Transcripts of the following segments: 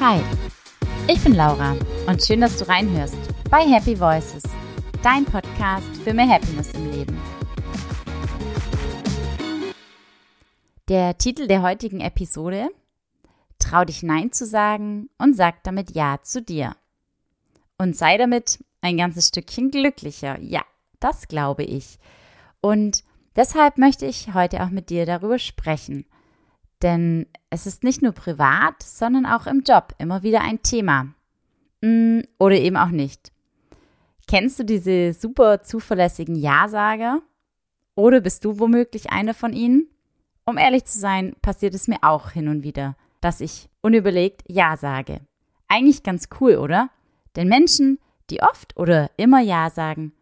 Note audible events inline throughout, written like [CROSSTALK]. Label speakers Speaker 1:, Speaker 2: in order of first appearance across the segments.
Speaker 1: Hi, ich bin Laura und schön, dass du reinhörst bei Happy Voices, dein Podcast für mehr Happiness im Leben. Der Titel der heutigen Episode Trau dich Nein zu sagen und sag damit Ja zu dir. Und sei damit ein ganzes Stückchen glücklicher. Ja, das glaube ich. Und deshalb möchte ich heute auch mit dir darüber sprechen – denn es ist nicht nur privat, sondern auch im Job immer wieder ein Thema. Mm, oder eben auch nicht. Kennst du diese super zuverlässigen Ja-Sager? Oder bist du womöglich einer von ihnen? Um ehrlich zu sein, passiert es mir auch hin und wieder, dass ich unüberlegt Ja sage. Eigentlich ganz cool, oder? Denn Menschen, die oft oder immer Ja sagen,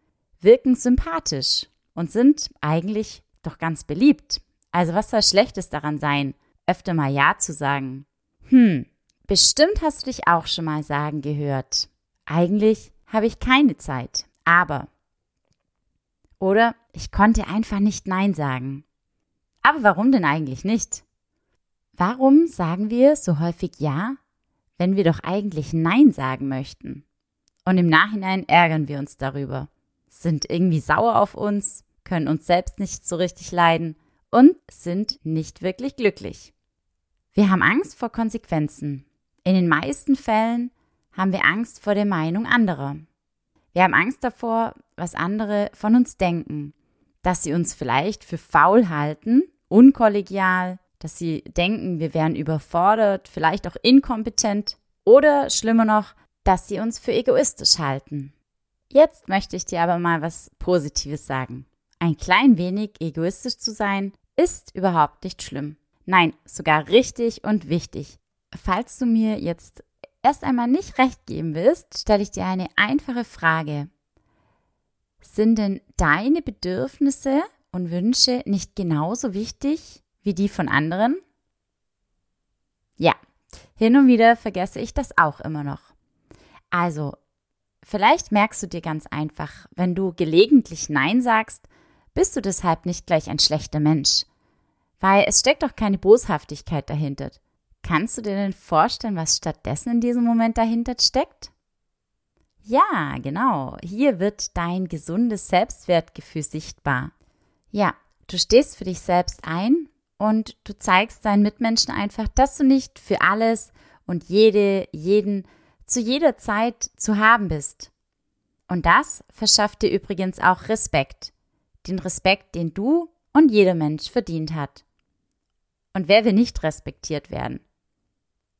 Speaker 1: wirken sympathisch und sind eigentlich doch ganz beliebt. Also was soll Schlechtes daran sein, öfter mal Ja zu sagen. Hm, bestimmt hast du dich auch schon mal sagen gehört. Eigentlich habe ich keine Zeit, aber. Oder ich konnte einfach nicht Nein sagen. Aber warum denn eigentlich nicht? Warum sagen wir so häufig Ja, wenn wir doch eigentlich Nein sagen möchten? Und im Nachhinein ärgern wir uns darüber, sind irgendwie sauer auf uns, können uns selbst nicht so richtig leiden und sind nicht wirklich glücklich. Wir haben Angst vor Konsequenzen. In den meisten Fällen haben wir Angst vor der Meinung anderer. Wir haben Angst davor, was andere von uns denken, dass sie uns vielleicht für faul halten, unkollegial, dass sie denken, wir wären überfordert, vielleicht auch inkompetent oder schlimmer noch, dass sie uns für egoistisch halten. Jetzt möchte ich dir aber mal was Positives sagen. Ein klein wenig egoistisch zu sein, ist überhaupt nicht schlimm. Nein, sogar richtig und wichtig. Falls du mir jetzt erst einmal nicht recht geben willst, stelle ich dir eine einfache Frage. Sind denn deine Bedürfnisse und Wünsche nicht genauso wichtig wie die von anderen? Ja, hin und wieder vergesse ich das auch immer noch. Also, vielleicht merkst du dir ganz einfach, wenn du gelegentlich Nein sagst, bist du deshalb nicht gleich ein schlechter Mensch. Weil es steckt doch keine Boshaftigkeit dahinter. Kannst du dir denn vorstellen, was stattdessen in diesem Moment dahinter steckt? Ja, genau. Hier wird dein gesundes Selbstwertgefühl sichtbar. Ja, du stehst für dich selbst ein und du zeigst deinen Mitmenschen einfach, dass du nicht für alles und jede, jeden zu jeder Zeit zu haben bist. Und das verschafft dir übrigens auch Respekt. Den Respekt, den du und jeder Mensch verdient hat. Und wer will nicht respektiert werden?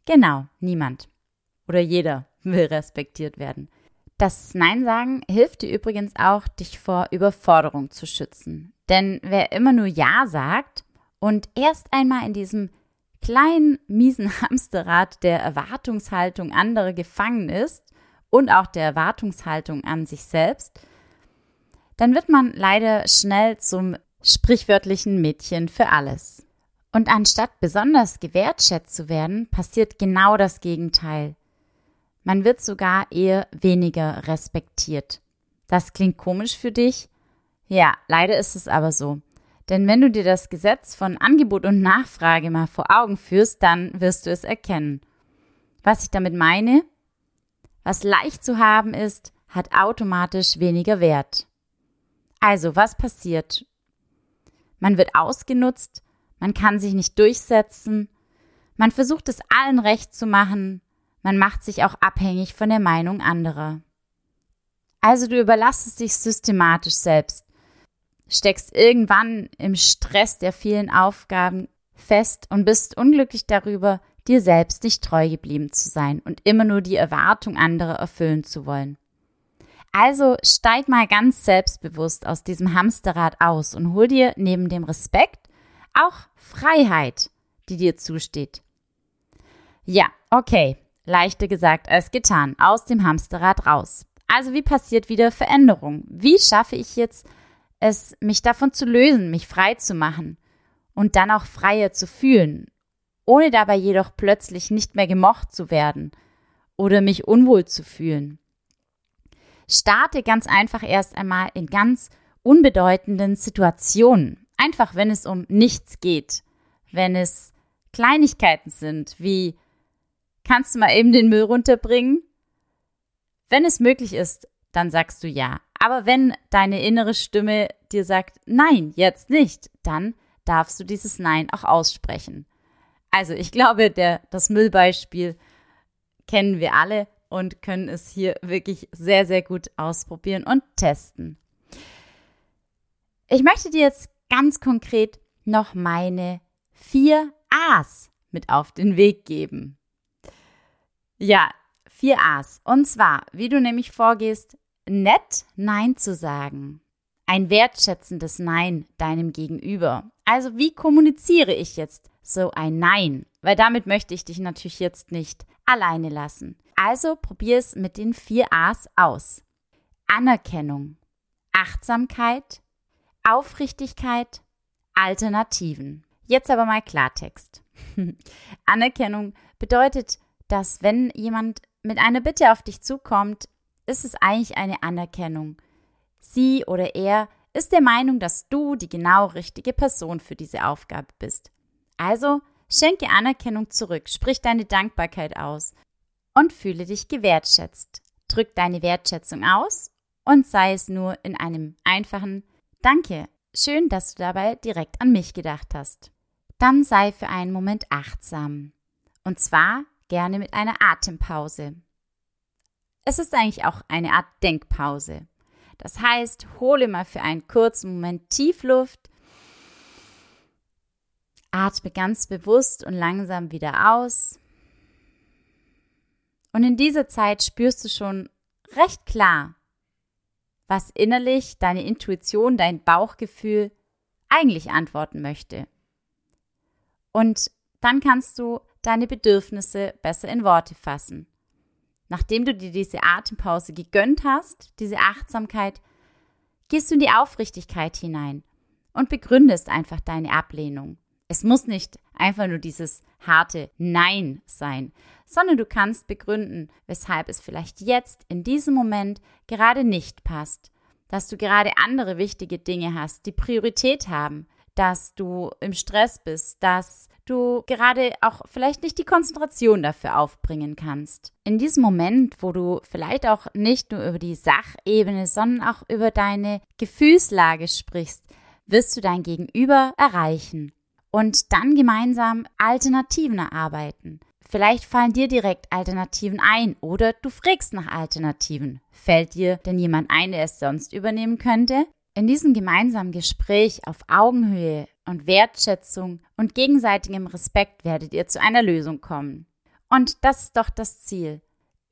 Speaker 1: Genau, niemand. Oder jeder [LAUGHS] will respektiert werden. Das Nein sagen hilft dir übrigens auch, dich vor Überforderung zu schützen. Denn wer immer nur Ja sagt und erst einmal in diesem kleinen, miesen [LAUGHS] Hamsterrad der Erwartungshaltung anderer gefangen ist und auch der Erwartungshaltung an sich selbst, dann wird man leider schnell zum sprichwörtlichen Mädchen für alles. Und anstatt besonders gewertschätzt zu werden, passiert genau das Gegenteil. Man wird sogar eher weniger respektiert. Das klingt komisch für dich? Ja, leider ist es aber so. Denn wenn du dir das Gesetz von Angebot und Nachfrage mal vor Augen führst, dann wirst du es erkennen. Was ich damit meine? Was leicht zu haben ist, hat automatisch weniger Wert. Also, was passiert? Man wird ausgenutzt, man kann sich nicht durchsetzen, man versucht es allen recht zu machen, man macht sich auch abhängig von der Meinung anderer. Also du überlassest dich systematisch selbst, steckst irgendwann im Stress der vielen Aufgaben fest und bist unglücklich darüber, dir selbst nicht treu geblieben zu sein und immer nur die Erwartung anderer erfüllen zu wollen. Also steig mal ganz selbstbewusst aus diesem Hamsterrad aus und hol dir neben dem Respekt auch Freiheit, die dir zusteht. Ja, okay, leichter gesagt als getan, aus dem Hamsterrad raus. Also wie passiert wieder Veränderung? Wie schaffe ich jetzt es, mich davon zu lösen, mich frei zu machen und dann auch freier zu fühlen, ohne dabei jedoch plötzlich nicht mehr gemocht zu werden oder mich unwohl zu fühlen? Starte ganz einfach erst einmal in ganz unbedeutenden Situationen. Einfach, wenn es um nichts geht, wenn es Kleinigkeiten sind, wie Kannst du mal eben den Müll runterbringen? Wenn es möglich ist, dann sagst du ja. Aber wenn deine innere Stimme dir sagt, nein, jetzt nicht, dann darfst du dieses Nein auch aussprechen. Also ich glaube, der, das Müllbeispiel kennen wir alle und können es hier wirklich sehr, sehr gut ausprobieren und testen. Ich möchte dir jetzt ganz konkret noch meine vier A's mit auf den Weg geben. Ja, vier A's. Und zwar, wie du nämlich vorgehst, nett Nein zu sagen. Ein wertschätzendes Nein deinem Gegenüber. Also wie kommuniziere ich jetzt so ein Nein? Weil damit möchte ich dich natürlich jetzt nicht alleine lassen. Also probier es mit den vier A's aus. Anerkennung, Achtsamkeit, Aufrichtigkeit, Alternativen. Jetzt aber mal Klartext. [LAUGHS] Anerkennung bedeutet, dass wenn jemand mit einer Bitte auf dich zukommt, ist es eigentlich eine Anerkennung. Sie oder er ist der Meinung, dass du die genau richtige Person für diese Aufgabe bist. Also schenke Anerkennung zurück, sprich deine Dankbarkeit aus und fühle dich gewertschätzt. Drück deine Wertschätzung aus und sei es nur in einem einfachen Danke. Schön, dass du dabei direkt an mich gedacht hast. Dann sei für einen Moment achtsam. Und zwar gerne mit einer Atempause. Es ist eigentlich auch eine Art Denkpause. Das heißt, hole mal für einen kurzen Moment Tiefluft, atme ganz bewusst und langsam wieder aus und in dieser Zeit spürst du schon recht klar, was innerlich deine Intuition, dein Bauchgefühl eigentlich antworten möchte. Und dann kannst du deine Bedürfnisse besser in Worte fassen. Nachdem du dir diese Atempause gegönnt hast, diese Achtsamkeit, gehst du in die Aufrichtigkeit hinein und begründest einfach deine Ablehnung. Es muss nicht einfach nur dieses harte Nein sein, sondern du kannst begründen, weshalb es vielleicht jetzt in diesem Moment gerade nicht passt, dass du gerade andere wichtige Dinge hast, die Priorität haben, dass du im Stress bist, dass du gerade auch vielleicht nicht die Konzentration dafür aufbringen kannst. In diesem Moment, wo du vielleicht auch nicht nur über die Sachebene, sondern auch über deine Gefühlslage sprichst, wirst du dein Gegenüber erreichen und dann gemeinsam Alternativen erarbeiten. Vielleicht fallen dir direkt Alternativen ein oder du fragst nach Alternativen. Fällt dir denn jemand ein, der es sonst übernehmen könnte? In diesem gemeinsamen Gespräch auf Augenhöhe und Wertschätzung und gegenseitigem Respekt werdet ihr zu einer Lösung kommen. Und das ist doch das Ziel.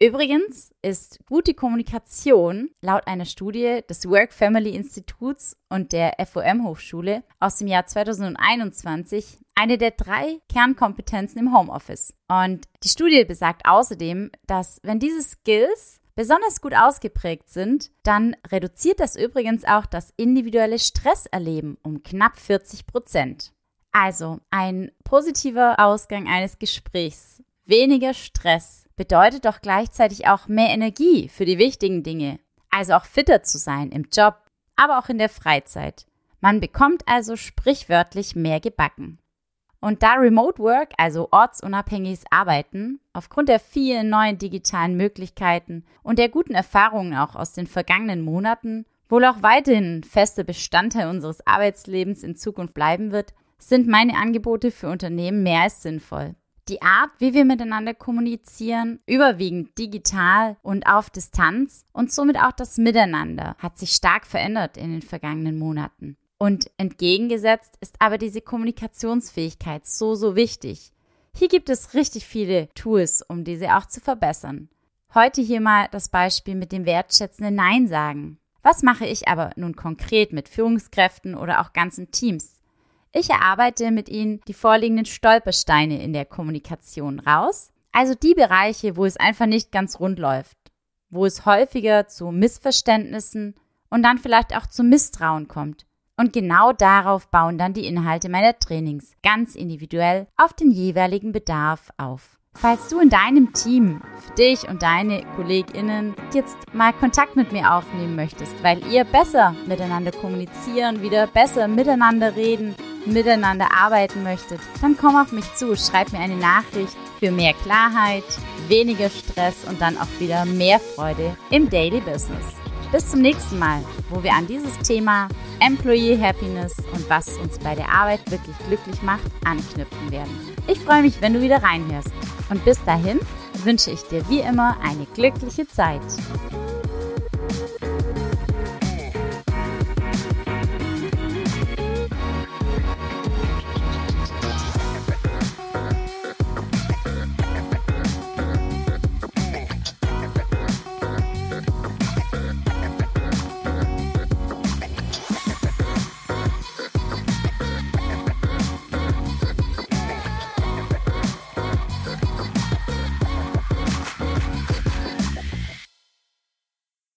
Speaker 1: Übrigens ist gute Kommunikation laut einer Studie des Work Family Instituts und der FOM Hochschule aus dem Jahr 2021 eine der drei Kernkompetenzen im Homeoffice. Und die Studie besagt außerdem, dass wenn diese Skills besonders gut ausgeprägt sind, dann reduziert das übrigens auch das individuelle Stresserleben um knapp 40 Prozent. Also ein positiver Ausgang eines Gesprächs, weniger Stress, bedeutet doch gleichzeitig auch mehr Energie für die wichtigen Dinge, also auch fitter zu sein im Job, aber auch in der Freizeit. Man bekommt also sprichwörtlich mehr gebacken. Und da Remote Work, also ortsunabhängiges Arbeiten, aufgrund der vielen neuen digitalen Möglichkeiten und der guten Erfahrungen auch aus den vergangenen Monaten wohl auch weiterhin fester Bestandteil unseres Arbeitslebens in Zukunft bleiben wird, sind meine Angebote für Unternehmen mehr als sinnvoll. Die Art, wie wir miteinander kommunizieren, überwiegend digital und auf Distanz und somit auch das Miteinander hat sich stark verändert in den vergangenen Monaten. Und entgegengesetzt ist aber diese Kommunikationsfähigkeit so, so wichtig. Hier gibt es richtig viele Tools, um diese auch zu verbessern. Heute hier mal das Beispiel mit dem wertschätzenden Nein sagen. Was mache ich aber nun konkret mit Führungskräften oder auch ganzen Teams? Ich erarbeite mit Ihnen die vorliegenden Stolpersteine in der Kommunikation raus, also die Bereiche, wo es einfach nicht ganz rund läuft, wo es häufiger zu Missverständnissen und dann vielleicht auch zu Misstrauen kommt. Und genau darauf bauen dann die Inhalte meiner Trainings ganz individuell auf den jeweiligen Bedarf auf. Falls du in deinem Team für dich und deine KollegInnen jetzt mal Kontakt mit mir aufnehmen möchtest, weil ihr besser miteinander kommunizieren, wieder besser miteinander reden miteinander arbeiten möchtet, dann komm auf mich zu, schreib mir eine Nachricht für mehr Klarheit, weniger Stress und dann auch wieder mehr Freude im Daily Business. Bis zum nächsten Mal, wo wir an dieses Thema Employee Happiness und was uns bei der Arbeit wirklich glücklich macht, anknüpfen werden. Ich freue mich, wenn du wieder reinhörst. Und bis dahin wünsche ich dir wie immer eine glückliche Zeit.